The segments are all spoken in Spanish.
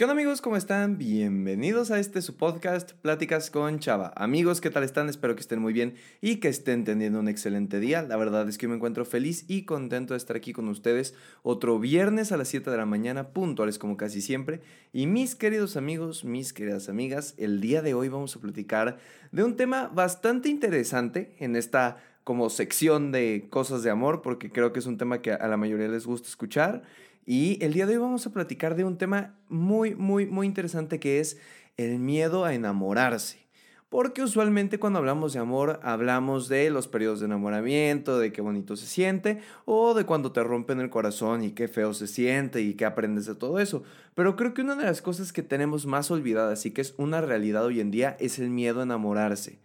¿Qué onda amigos? ¿Cómo están? Bienvenidos a este su podcast Pláticas con Chava. Amigos, ¿qué tal están? Espero que estén muy bien y que estén teniendo un excelente día. La verdad es que me encuentro feliz y contento de estar aquí con ustedes otro viernes a las 7 de la mañana, puntuales como casi siempre. Y mis queridos amigos, mis queridas amigas, el día de hoy vamos a platicar de un tema bastante interesante en esta como sección de cosas de amor, porque creo que es un tema que a la mayoría les gusta escuchar. Y el día de hoy vamos a platicar de un tema muy, muy, muy interesante que es el miedo a enamorarse. Porque usualmente cuando hablamos de amor hablamos de los periodos de enamoramiento, de qué bonito se siente, o de cuando te rompen el corazón y qué feo se siente y qué aprendes de todo eso. Pero creo que una de las cosas que tenemos más olvidadas y que es una realidad hoy en día es el miedo a enamorarse.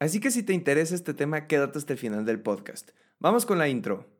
Así que si te interesa este tema, quédate hasta el final del podcast. Vamos con la intro.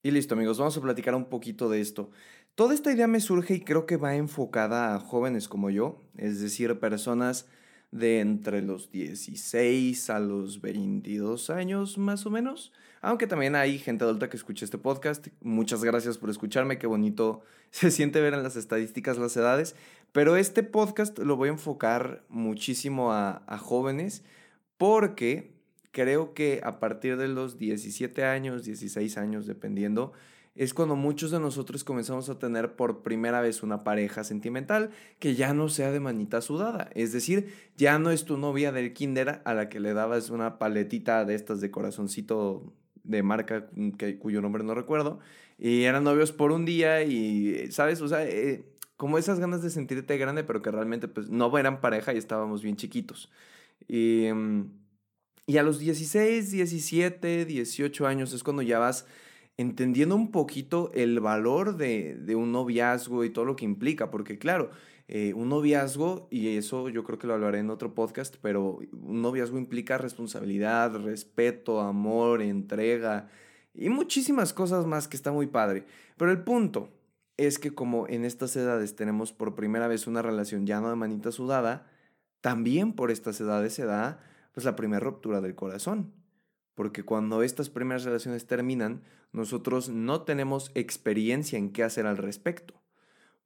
Y listo amigos, vamos a platicar un poquito de esto. Toda esta idea me surge y creo que va enfocada a jóvenes como yo, es decir, personas de entre los 16 a los 22 años más o menos. Aunque también hay gente adulta que escucha este podcast. Muchas gracias por escucharme, qué bonito se siente ver en las estadísticas las edades. Pero este podcast lo voy a enfocar muchísimo a, a jóvenes porque creo que a partir de los 17 años, 16 años, dependiendo, es cuando muchos de nosotros comenzamos a tener por primera vez una pareja sentimental que ya no sea de manita sudada. Es decir, ya no es tu novia del kinder a la que le dabas una paletita de estas de corazoncito de marca que, cuyo nombre no recuerdo. Y eran novios por un día y, ¿sabes? O sea, eh, como esas ganas de sentirte grande, pero que realmente pues no eran pareja y estábamos bien chiquitos. Y... Mm, y a los 16, 17, 18 años es cuando ya vas entendiendo un poquito el valor de, un noviazgo y todo lo que implica, porque claro, eh, un noviazgo, y eso yo creo que lo hablaré en otro podcast, pero un noviazgo implica responsabilidad, respeto, amor, entrega y muchísimas cosas más que está muy padre. Pero el punto es que como en estas edades tenemos por primera vez una relación ya no de manita sudada, también por estas edades se da pues la primera ruptura del corazón. Porque cuando estas primeras relaciones terminan, nosotros no tenemos experiencia en qué hacer al respecto.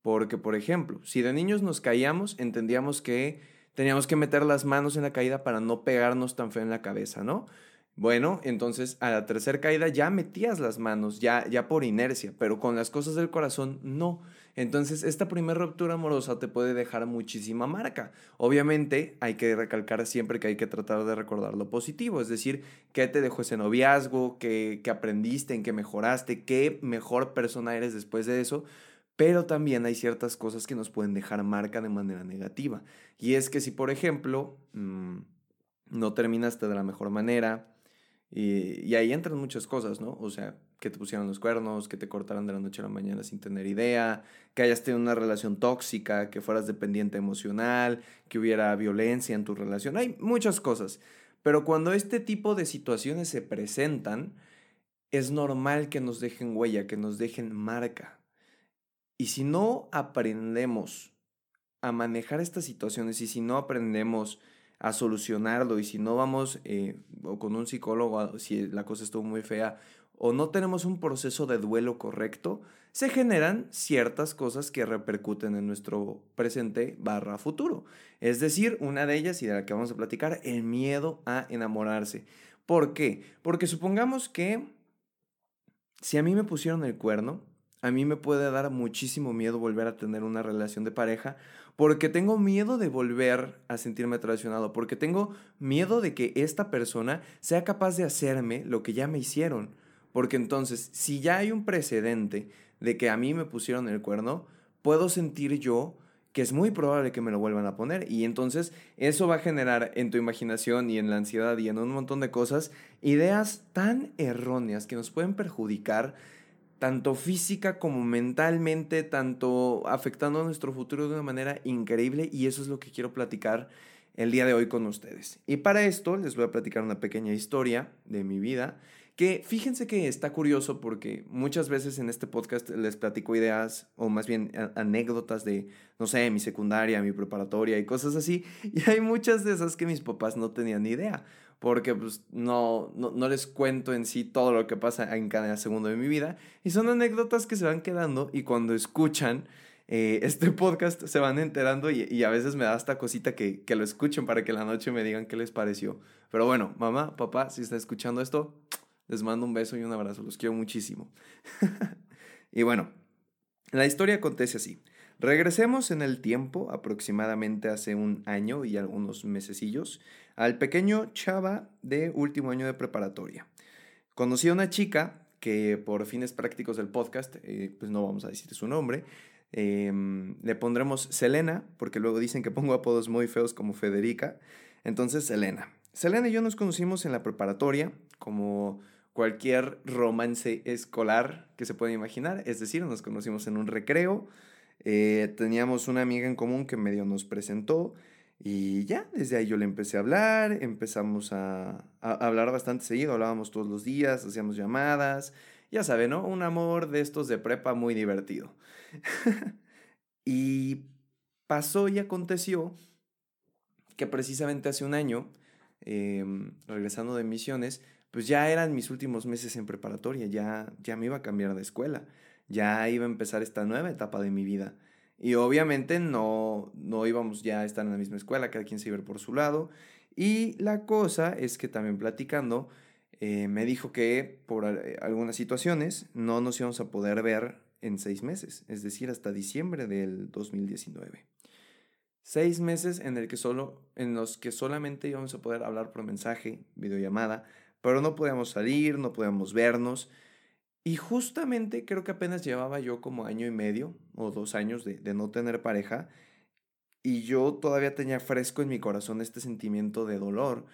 Porque, por ejemplo, si de niños nos caíamos, entendíamos que teníamos que meter las manos en la caída para no pegarnos tan feo en la cabeza, ¿no? Bueno, entonces a la tercera caída ya metías las manos, ya, ya por inercia, pero con las cosas del corazón no. Entonces esta primera ruptura amorosa te puede dejar muchísima marca. Obviamente hay que recalcar siempre que hay que tratar de recordar lo positivo, es decir, qué te dejó ese noviazgo, qué, aprendiste, en qué mejoraste, qué mejor persona eres después de eso. Pero también hay ciertas cosas que nos pueden dejar marca de manera negativa. Y es que si, por ejemplo, mm, no terminaste de la mejor manera, y, ahí entran muchas cosas, ¿no? O sea, que te pusieron los cuernos, que te cortaran de la noche a la mañana sin tener idea, que hayas tenido una relación tóxica, que fueras dependiente emocional, que hubiera violencia en tu relación. Hay muchas cosas. Pero cuando este tipo de situaciones se presentan, es normal que nos dejen huella, que nos dejen marca. Y si no aprendemos a manejar estas situaciones y si no aprendemos a solucionarlo y si no vamos eh, o con un psicólogo, si la cosa estuvo muy fea, o no tenemos un proceso de duelo correcto, se generan ciertas cosas que repercuten en nuestro presente barra futuro. Es decir, una de ellas y de la que vamos a platicar, el miedo a enamorarse. ¿Por qué? Porque supongamos que si a mí me pusieron el cuerno, a mí me puede dar muchísimo miedo volver a tener una relación de pareja porque tengo miedo de volver a sentirme traicionado, porque tengo miedo de que esta persona sea capaz de hacerme lo que ya me hicieron. Porque entonces, si ya hay un precedente de que a mí me pusieron el cuerno, puedo sentir yo que es muy probable que me lo vuelvan a poner. Y entonces eso va a generar en tu imaginación y en la ansiedad y en un montón de cosas ideas tan erróneas que nos pueden perjudicar tanto física como mentalmente, tanto afectando a nuestro futuro de una manera increíble y eso es lo que quiero platicar el día de hoy con ustedes. Y para esto les voy a platicar una pequeña historia de mi vida que fíjense que está curioso porque muchas veces en este podcast les platico ideas o más bien anécdotas de, no sé, mi secundaria, mi preparatoria y cosas así. Y hay muchas de esas que mis papás no tenían ni idea porque pues no, no, les cuento en sí todo lo que pasa en cada segundo de mi vida. Y son anécdotas que se van quedando y cuando escuchan eh, este podcast se van enterando y, a veces me da esta cosita que, que lo escuchen para que la noche me digan qué les pareció. Pero bueno, mamá, papá, si está escuchando esto, les mando un beso y un abrazo, los quiero muchísimo. y bueno, la historia acontece así. Regresemos en el tiempo, aproximadamente hace un año y algunos mesecillos, al pequeño Chava de último año de preparatoria. Conocí a una chica que por fines prácticos del podcast, eh, pues no vamos a decir su nombre, em, le pondremos Selena, porque luego dicen que pongo apodos muy feos como Federica, entonces Selena. Selena y yo nos conocimos en la preparatoria, como cualquier romance escolar que se pueda imaginar. Es decir, nos conocimos en un recreo, eh, teníamos una amiga en común que medio nos presentó y ya, desde ahí yo le empecé a hablar, empezamos a, hablar bastante seguido, hablábamos todos los días, hacíamos llamadas, ya saben, ¿no? Un amor de estos de prepa muy divertido. y pasó y aconteció que precisamente hace un año, em, regresando de misiones, pues ya eran mis últimos meses en preparatoria, ya, ya me iba a cambiar de escuela, ya iba a empezar esta nueva etapa de mi vida. Y obviamente no, no íbamos ya a estar en la misma escuela, cada quien se iba por su lado. Y la cosa es que también platicando, eh, me dijo que por eh, algunas situaciones no nos íbamos a poder ver en seis meses, es decir, hasta diciembre del 2019. Seis meses en, el que solo, en los que solamente íbamos a poder hablar por mensaje, videollamada, pero no podíamos salir, no podíamos vernos. Y justamente creo que apenas llevaba yo como año y medio o dos años de, no tener pareja y yo todavía tenía fresco en mi corazón este sentimiento de dolor.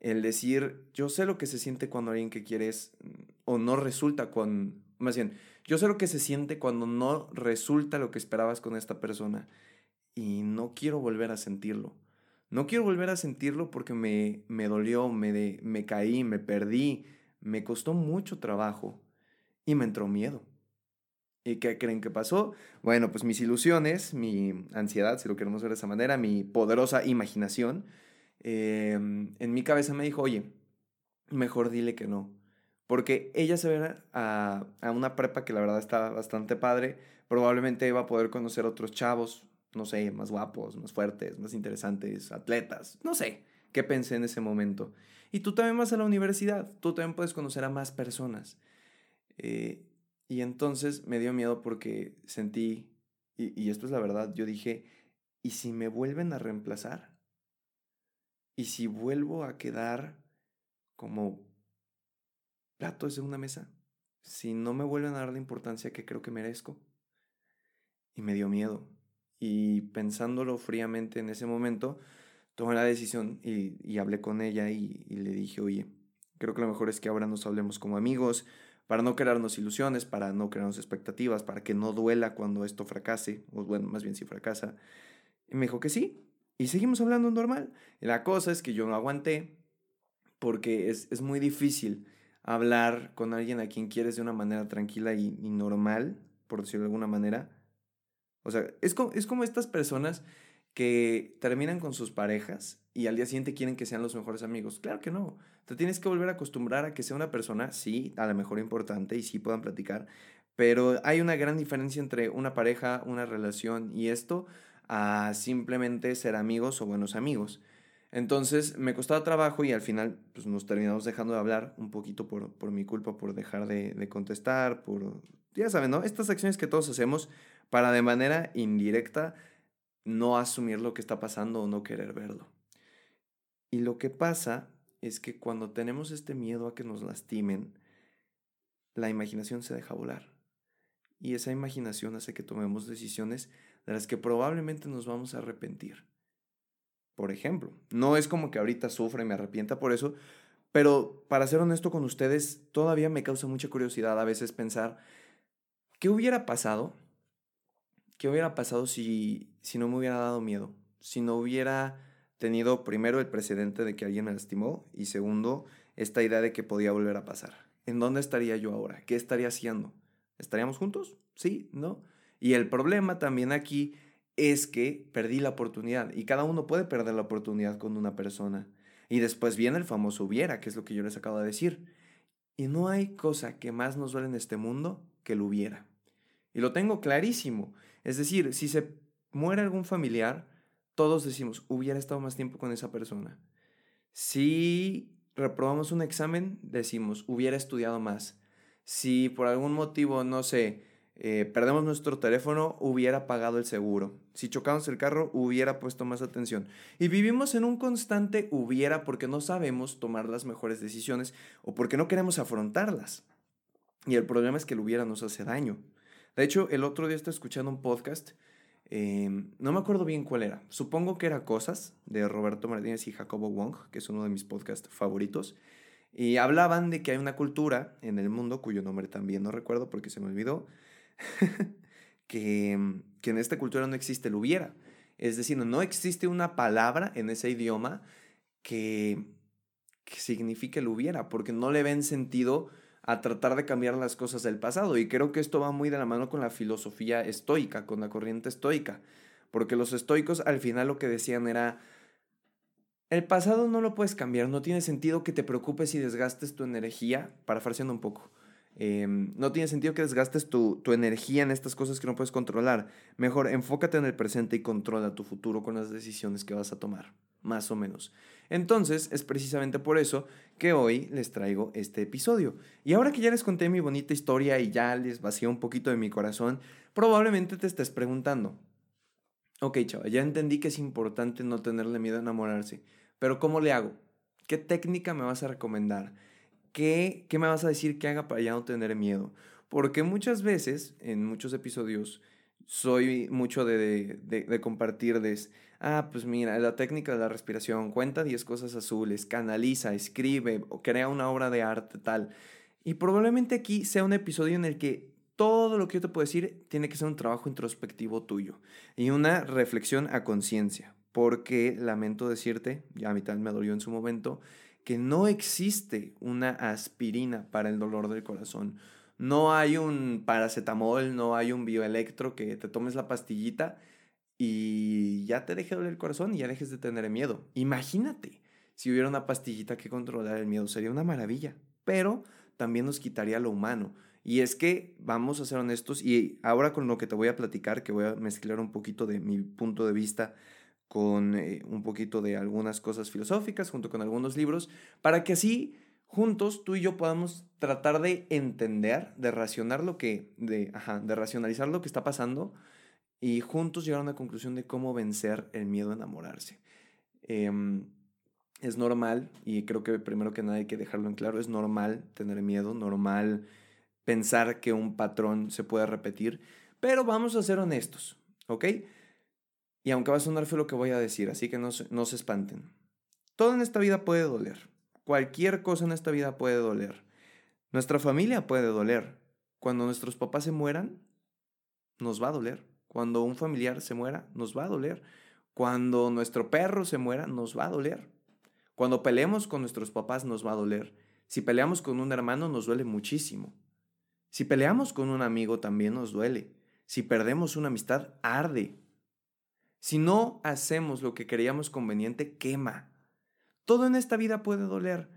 El decir, yo sé lo que se siente cuando alguien que quieres mm, o no resulta con, más bien, yo sé lo que se siente cuando no resulta lo que esperabas con esta persona y no quiero volver a sentirlo. No quiero volver a sentirlo porque me, me dolió, me, me caí, me perdí, me costó mucho trabajo y me entró miedo. ¿Y qué creen que pasó? Bueno, pues mis ilusiones, mi ansiedad, si lo queremos ver de esa manera, mi poderosa imaginación, em, en mi cabeza me dijo, oye, mejor dile que no. Porque ella se ve a, a una prepa que la verdad está bastante padre, probablemente iba a poder conocer otros chavos, no sé, más guapos, más fuertes, más interesantes, atletas, no sé, qué pensé en ese momento. Y tú también vas a la universidad, tú también puedes conocer a más personas. Eh, y entonces me dio miedo porque sentí, y, y esto es la verdad, yo dije, ¿y si me vuelven a reemplazar? ¿Y si vuelvo a quedar como plato de una mesa? Si no me vuelven a dar la importancia que creo que merezco. Y me dio miedo. Y pensándolo fríamente en ese momento, tomé la decisión y, hablé con ella y, le dije, oye, creo que lo mejor es que ahora nos hablemos como amigos, para no crearnos ilusiones, para no crearnos expectativas, para que no duela cuando esto fracase, o bueno, más bien si fracasa. Y me dijo que sí, y seguimos hablando normal. Y la cosa es que yo no aguanté, porque es, es muy difícil hablar con alguien a quien quieres de una manera tranquila y, y normal, por decirlo de alguna manera, o sea, es como, es como estas personas que terminan con sus parejas y al día siguiente quieren que sean los mejores amigos. Claro que no. Te tienes que volver a acostumbrar a que sea una persona, sí, a lo mejor importante y sí puedan platicar, pero hay una gran diferencia entre una pareja, una relación y esto a simplemente ser amigos o buenos amigos. Entonces me costaba trabajo y al final pues, nos terminamos dejando de hablar un poquito por, por mi culpa, por dejar de, de contestar, por, ya saben, ¿no? Estas acciones que todos hacemos para de manera indirecta no asumir lo que está pasando o no querer verlo. Y lo que pasa es que cuando tenemos este miedo a que nos lastimen, la imaginación se deja volar. Y esa imaginación hace que tomemos decisiones de las que probablemente nos vamos a arrepentir. Por ejemplo, no es como que ahorita sufra y me arrepienta por eso, pero para ser honesto con ustedes, todavía me causa mucha curiosidad a veces pensar ¿qué hubiera pasado? ¿Qué hubiera pasado si, si no me hubiera dado miedo? Si no hubiera tenido primero el precedente de que alguien me lastimó y segundo, esta idea de que podía volver a pasar. ¿En dónde estaría yo ahora? ¿Qué estaría haciendo? ¿Estaríamos juntos? Sí, ¿no? Y el problema también aquí es que perdí la oportunidad y cada uno puede perder la oportunidad con una persona. Y después viene el famoso hubiera, que es lo que yo les acabo de decir. Y no hay cosa que más nos duele en este mundo que el hubiera. Y lo tengo clarísimo. Es decir, si se muere algún familiar, todos decimos, hubiera estado más tiempo con esa persona. Si reprobamos un examen, decimos, hubiera estudiado más. Si por algún motivo, no sé, eh, perdemos nuestro teléfono, hubiera pagado el seguro. Si chocamos el carro, hubiera puesto más atención. Y vivimos en un constante hubiera porque no sabemos tomar las mejores decisiones o porque no queremos afrontarlas. Y el problema es que el hubiera nos hace daño. De hecho, el otro día estaba escuchando un podcast Em, no me acuerdo bien cuál era. Supongo que era Cosas de Roberto Martínez y Jacobo Wong, que es uno de mis podcasts favoritos. Y hablaban de que hay una cultura en el mundo, cuyo nombre también no recuerdo porque se me olvidó, que, en esta cultura no existe el hubiera. Es decir, no existe una palabra en ese idioma que, que signifique el hubiera, porque no le ven sentido a tratar de cambiar las cosas del pasado. Y creo que esto va muy de la mano con la filosofía estoica, con la corriente estoica. Porque los estoicos al final lo que decían era, el pasado no lo puedes cambiar, no tiene sentido que te preocupes y desgastes tu energía, parafraseando un poco. Em, no tiene sentido que desgastes tu, tu, energía en estas cosas que no puedes controlar. Mejor enfócate en el presente y controla tu futuro con las decisiones que vas a tomar, más o menos. Entonces, es precisamente por eso que hoy les traigo este episodio. Y ahora que ya les conté mi bonita historia y ya les vacié un poquito de mi corazón, probablemente te estés preguntando, ok chaval, ya entendí que es importante no tenerle miedo a enamorarse, pero ¿cómo le hago? ¿Qué técnica me vas a recomendar? ¿Qué, qué me vas a decir que haga para ya no tener miedo? Porque muchas veces, en muchos episodios, soy mucho de, de, de, compartir ah, pues mira, la técnica de la respiración, cuenta 10 cosas azules, canaliza, escribe, o crea una obra de arte, tal. Y probablemente aquí sea un episodio en el que todo lo que yo te puedo decir tiene que ser un trabajo introspectivo tuyo y una reflexión a conciencia, porque lamento decirte, ya a mí tal me dolió en su momento, que no existe una aspirina para el dolor del corazón. No hay un paracetamol, no hay un bioelectro que te tomes la pastillita y ya te deje doler el corazón y ya dejes de tener miedo. Imagínate si hubiera una pastillita que controlara el miedo, sería una maravilla, pero también nos quitaría lo humano. Y es que, vamos a ser honestos, y ahora con lo que te voy a platicar, que voy a mezclar un poquito de mi punto de vista con eh, un poquito de algunas cosas filosóficas, junto con algunos libros, para que así juntos tú y yo podamos tratar de entender, de racionar lo que, de, ajá, de racionalizar lo que está pasando y juntos llegar a una conclusión de cómo vencer el miedo a enamorarse. Em, es normal, y creo que primero que nada hay que dejarlo en claro, es normal tener miedo, normal pensar que un patrón se puede repetir, pero vamos a ser honestos, ¿ok? Y aunque va a sonar feo lo que voy a decir, así que no no se espanten. Todo en esta vida puede doler. Cualquier cosa en esta vida puede doler. Nuestra familia puede doler. Cuando nuestros papás se mueran, nos va a doler. Cuando un familiar se muera, nos va a doler. Cuando nuestro perro se muera, nos va a doler. Cuando peleemos con nuestros papás, nos va a doler. Si peleamos con un hermano, nos duele muchísimo. Si peleamos con un amigo, también nos duele. Si perdemos una amistad, arde. Si no hacemos lo que creíamos conveniente, quema. Todo en esta vida puede doler.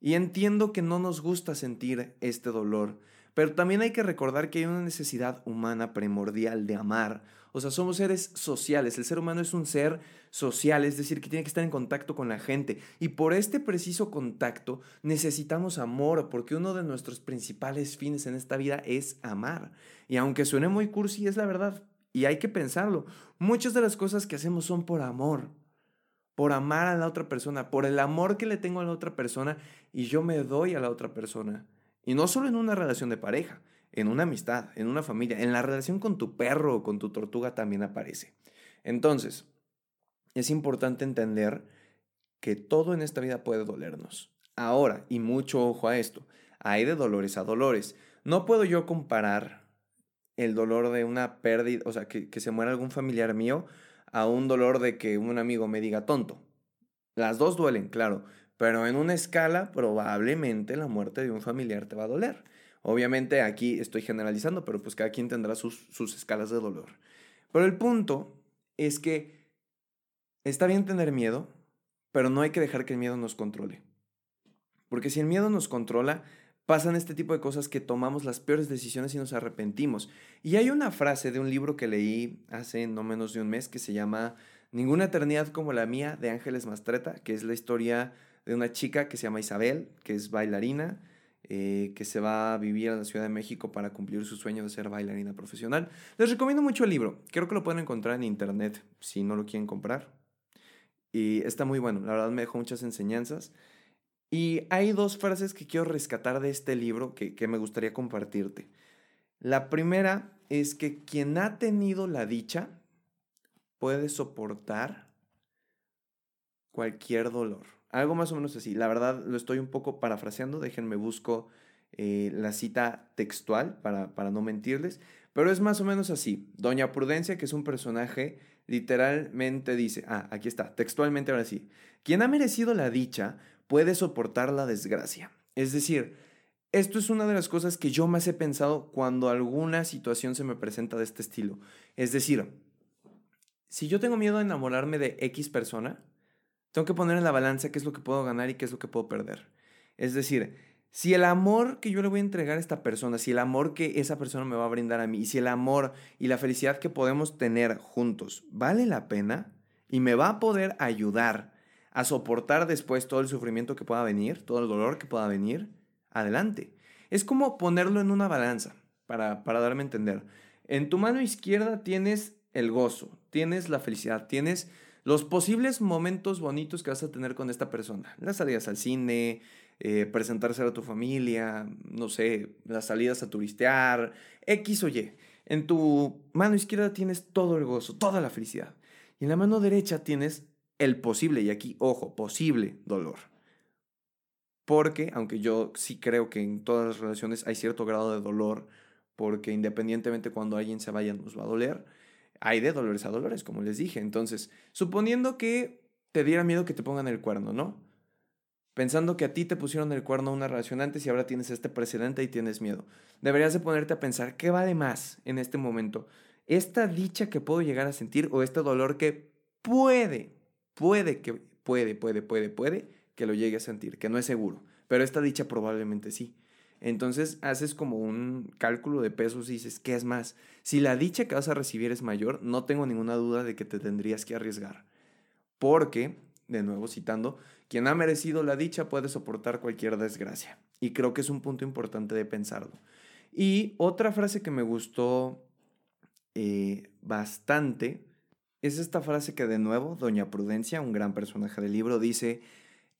Y entiendo que no nos gusta sentir este dolor, pero también hay que recordar que hay una necesidad humana primordial de amar. O sea, somos seres sociales. El ser humano es un ser social, es decir, que tiene que estar en contacto con la gente. Y por este preciso contacto necesitamos amor, porque uno de nuestros principales fines en esta vida es amar. Y aunque suene muy cursi, es la verdad. Y hay que pensarlo. Muchas de las cosas que hacemos son por amor por amar a la otra persona, por el amor que le tengo a la otra persona y yo me doy a la otra persona. Y no solo en una relación de pareja, en una amistad, en una familia, en la relación con tu perro o con tu tortuga también aparece. Entonces, es importante entender que todo en esta vida puede dolernos. Ahora, y mucho ojo a esto, hay de dolores a dolores. No puedo yo comparar el dolor de una pérdida, o sea, que, que se muera algún familiar mío, a un dolor de que un amigo me diga tonto. Las dos duelen, claro, pero en una escala probablemente la muerte de un familiar te va a doler. Obviamente aquí estoy generalizando, pero pues cada quien tendrá sus, sus escalas de dolor. Pero el punto es que está bien tener miedo, pero no hay que dejar que el miedo nos controle. Porque si el miedo nos controla, pasan este tipo de cosas que tomamos las peores decisiones y nos arrepentimos. Y hay una frase de un libro que leí hace no menos de un mes que se llama Ninguna eternidad como la mía de Ángeles Mastreta, que es la historia de una chica que se llama Isabel, que es bailarina, eh, que se va a vivir a la Ciudad de México para cumplir su sueño de ser bailarina profesional. Les recomiendo mucho el libro. Creo que lo pueden encontrar en internet si no lo quieren comprar. Y está muy bueno. La verdad me dejó muchas enseñanzas. Y hay dos frases que quiero rescatar de este libro que, que me gustaría compartirte. La primera es que quien ha tenido la dicha puede soportar cualquier dolor. Algo más o menos así. La verdad lo estoy un poco parafraseando. Déjenme busco eh, la cita textual para, para no mentirles. Pero es más o menos así. Doña Prudencia, que es un personaje, literalmente dice, ah, aquí está, textualmente ahora sí. Quien ha merecido la dicha puede soportar la desgracia. Es decir, esto es una de las cosas que yo más he pensado cuando alguna situación se me presenta de este estilo. Es decir, si yo tengo miedo a enamorarme de X persona, tengo que poner en la balanza qué es lo que puedo ganar y qué es lo que puedo perder. Es decir, si el amor que yo le voy a entregar a esta persona, si el amor que esa persona me va a brindar a mí, y si el amor y la felicidad que podemos tener juntos vale la pena y me va a poder ayudar a soportar después todo el sufrimiento que pueda venir, todo el dolor que pueda venir, adelante. Es como ponerlo en una balanza, para, para darme a entender. En tu mano izquierda tienes el gozo, tienes la felicidad, tienes los posibles momentos bonitos que vas a tener con esta persona. Las salidas al cine, eh, presentarse a tu familia, no sé, las salidas a turistear, X o Y. En tu mano izquierda tienes todo el gozo, toda la felicidad. Y en la mano derecha tienes el posible, y aquí, ojo, posible dolor. Porque, aunque yo sí creo que en todas las relaciones hay cierto grado de dolor, porque independientemente cuando alguien se vaya nos va a doler, hay de dolores a dolores, como les dije. Entonces, suponiendo que te diera miedo que te pongan el cuerno, ¿no? Pensando que a ti te pusieron el cuerno una relación antes y ahora tienes este precedente y tienes miedo. Deberías de ponerte a pensar, ¿qué vale más en este momento? ¿Esta dicha que puedo llegar a sentir o este dolor que puede, puede que, puede, puede, puede, puede que lo llegue a sentir, que no es seguro, pero esta dicha probablemente sí. Entonces haces como un cálculo de pesos y dices, ¿qué es más? Si la dicha que vas a recibir es mayor, no tengo ninguna duda de que te tendrías que arriesgar. Porque, de nuevo citando, quien ha merecido la dicha puede soportar cualquier desgracia. Y creo que es un punto importante de pensarlo. Y otra frase que me gustó eh, bastante es esta frase que de nuevo Doña Prudencia, un gran personaje del libro, dice,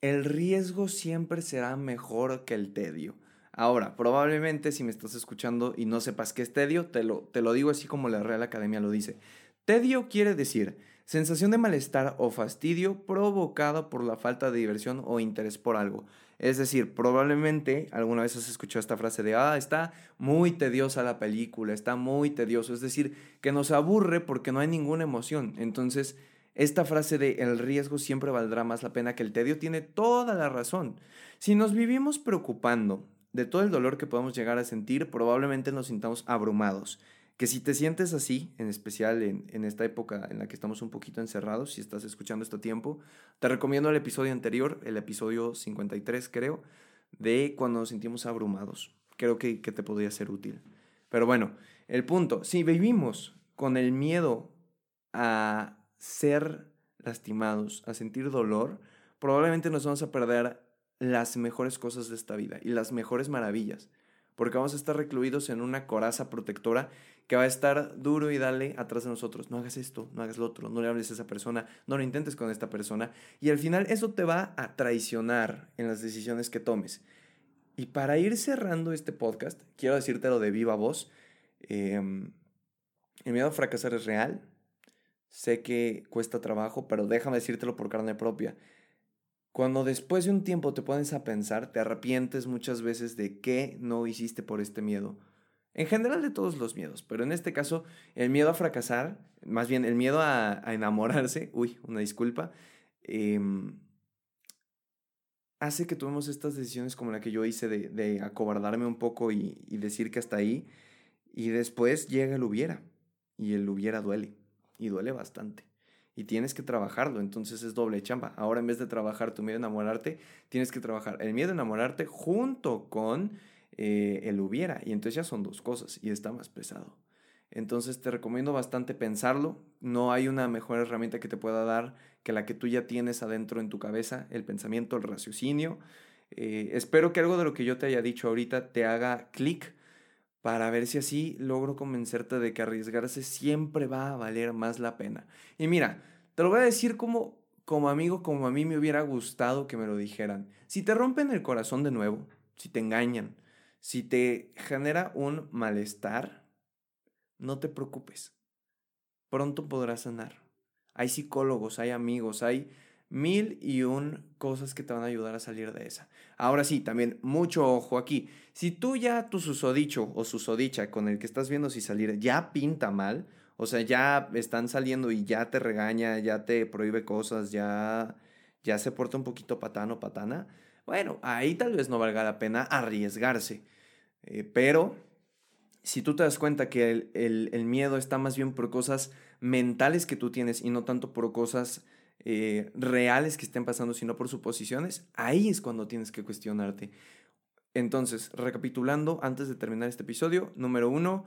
el riesgo siempre será mejor que el tedio. Ahora, probablemente si me estás escuchando y no sepas qué es tedio, te lo, te lo digo así como la Real Academia lo dice. Tedio quiere decir sensación de malestar o fastidio provocado por la falta de diversión o interés por algo. Es decir, probablemente alguna vez has escuchado esta frase de, ah, está muy tediosa la película, está muy tedioso. Es decir, que nos aburre porque no hay ninguna emoción. Entonces, esta frase de el riesgo siempre valdrá más la pena que el tedio tiene toda la razón. Si nos vivimos preocupando de todo el dolor que podemos llegar a sentir, probablemente nos sintamos abrumados. Que si te sientes así, en especial en, esta época en la que estamos un poquito encerrados, si estás escuchando este tiempo, te recomiendo el episodio anterior, el episodio 53 creo, de cuando nos sentimos abrumados. Creo que, que te podría ser útil. Pero bueno, el punto, si vivimos con el miedo a ser lastimados, a sentir dolor, probablemente nos vamos a perder las mejores cosas de esta vida y las mejores maravillas, porque vamos a estar recluidos en una coraza protectora que va a estar duro y dale atrás de nosotros. No hagas esto, no hagas lo otro, no le hables a esa persona, no lo intentes con esta persona. Y al final eso te va a traicionar en las decisiones que tomes. Y para ir cerrando este podcast, quiero decírtelo de viva voz. Em, el miedo a fracasar es real. Sé que cuesta trabajo, pero déjame decírtelo por carne propia. Cuando después de un tiempo te pones a pensar, te arrepientes muchas veces de qué no hiciste por este miedo. En general de todos los miedos, pero en este caso el miedo a fracasar, más bien el miedo a, enamorarse, uy, una disculpa, em, hace que tomemos estas decisiones como la que yo hice de, acobardarme un poco y, y, decir que hasta ahí, y después llega el hubiera, y el hubiera duele, y duele bastante y tienes que trabajarlo, entonces es doble chamba. Ahora en vez de trabajar tu miedo a enamorarte, tienes que trabajar el miedo a enamorarte junto con eh, el hubiera, y entonces ya son dos cosas y está más pesado. Entonces te recomiendo bastante pensarlo, no hay una mejor herramienta que te pueda dar que la que tú ya tienes adentro en tu cabeza, el pensamiento, el raciocinio. Eh, espero que algo de lo que yo te haya dicho ahorita te haga clic para ver si así logro convencerte de que arriesgarse siempre va a valer más la pena. Y mira, te lo voy a decir como, como amigo, como a mí me hubiera gustado que me lo dijeran. Si te rompen el corazón de nuevo, si te engañan, si te genera un malestar, no te preocupes. Pronto podrás sanar. Hay psicólogos, hay amigos, hay mil y un cosas que te van a ayudar a salir de esa. Ahora sí, también mucho ojo aquí. Si tú ya tu susodicho o susodicha con el que estás viendo si salir ya pinta mal, o sea, ya están saliendo y ya te regaña, ya te prohíbe cosas, ya, ya se porta un poquito patano o patana, bueno, ahí tal vez no valga la pena arriesgarse. Eh, pero si tú te das cuenta que el, el miedo está más bien por cosas mentales que tú tienes y no tanto por cosas eh, reales que estén pasando, sino por suposiciones, ahí es cuando tienes que cuestionarte. Entonces, recapitulando, antes de terminar este episodio, número uno,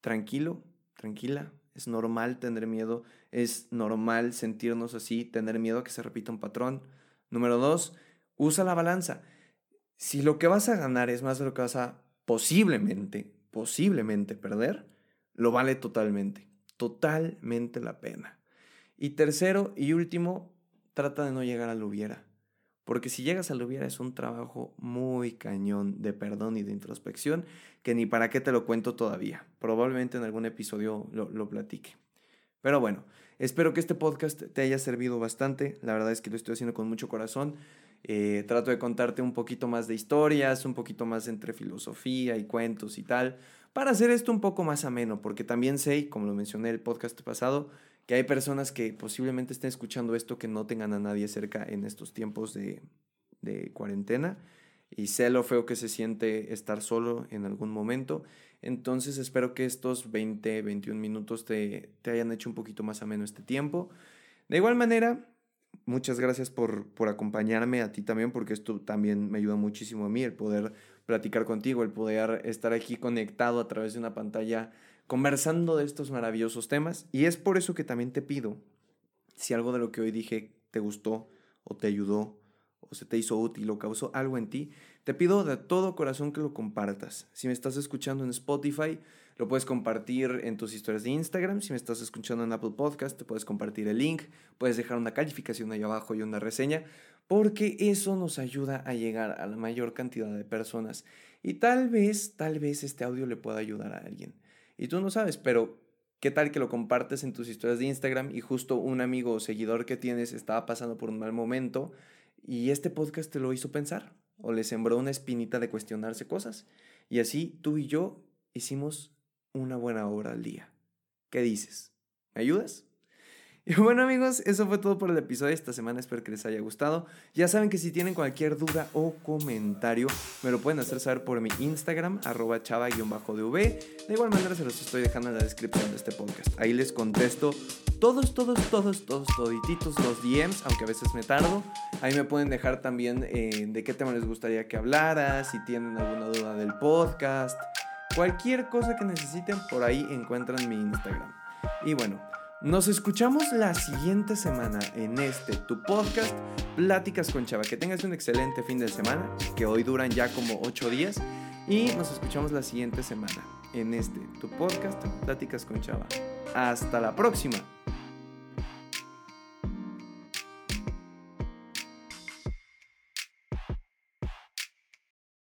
tranquilo, tranquila, es normal tener miedo, es normal sentirnos así, tener miedo a que se repita un patrón. Número dos, usa la balanza. Si lo que vas a ganar es más de lo que vas a posiblemente, posiblemente perder, lo vale totalmente, totalmente la pena. Y tercero y último, trata de no llegar al hubiera. Porque si llegas al hubiera es un trabajo muy cañón de perdón y de introspección que ni para qué te lo cuento todavía. Probablemente en algún episodio lo, lo platique. Pero bueno, espero que este podcast te haya servido bastante. La verdad es que lo estoy haciendo con mucho corazón. Eh, trato de contarte un poquito más de historias, un poquito más entre filosofía y cuentos y tal, para hacer esto un poco más ameno, porque también sé, como lo mencioné el podcast pasado, que hay personas que posiblemente estén escuchando esto que no tengan a nadie cerca en estos tiempos de, cuarentena y sé lo feo que se siente estar solo en algún momento. Entonces espero que estos 20, 21 minutos te, te hayan hecho un poquito más ameno este tiempo. De igual manera, muchas gracias por, por acompañarme a ti también, porque esto también me ayuda muchísimo a mí, el poder platicar contigo, el poder estar aquí conectado a través de una pantalla conversando de estos maravillosos temas. Y es por eso que también te pido, si algo de lo que hoy dije te gustó o te ayudó o se te hizo útil o causó algo en ti, te pido de todo corazón que lo compartas. Si me estás escuchando en Spotify, lo puedes compartir en tus historias de Instagram. Si me estás escuchando en Apple Podcast, te puedes compartir el link, puedes dejar una calificación ahí abajo y una reseña, porque eso nos ayuda a llegar a la mayor cantidad de personas. Y tal vez, tal vez este audio le pueda ayudar a alguien. Y tú no sabes, pero ¿qué tal que lo compartes en tus historias de Instagram y justo un amigo o seguidor que tienes estaba pasando por un mal momento y este podcast te lo hizo pensar o le sembró una espinita de cuestionarse cosas? Y así tú y yo hicimos una buena obra al día. ¿Qué dices? ¿Me ayudas? Y bueno amigos, eso fue todo por el episodio de esta semana, espero que les haya gustado. Ya saben que si tienen cualquier duda o comentario, me lo pueden hacer saber por mi Instagram, arroba chava-dv. De igual manera se los estoy dejando en la descripción de este podcast. Ahí les contesto todos, todos, todos, todos, todititos los DMs, aunque a veces me tardo. Ahí me pueden dejar también eh, de qué tema les gustaría que hablara, si tienen alguna duda del podcast. Cualquier cosa que necesiten, por ahí encuentran mi Instagram. Y bueno, nos escuchamos la siguiente semana en este, tu podcast, Pláticas con Chava. Que tengas un excelente fin de semana, que hoy duran ya como 8 días. Y nos escuchamos la siguiente semana en este, tu podcast, Pláticas con Chava. Hasta la próxima.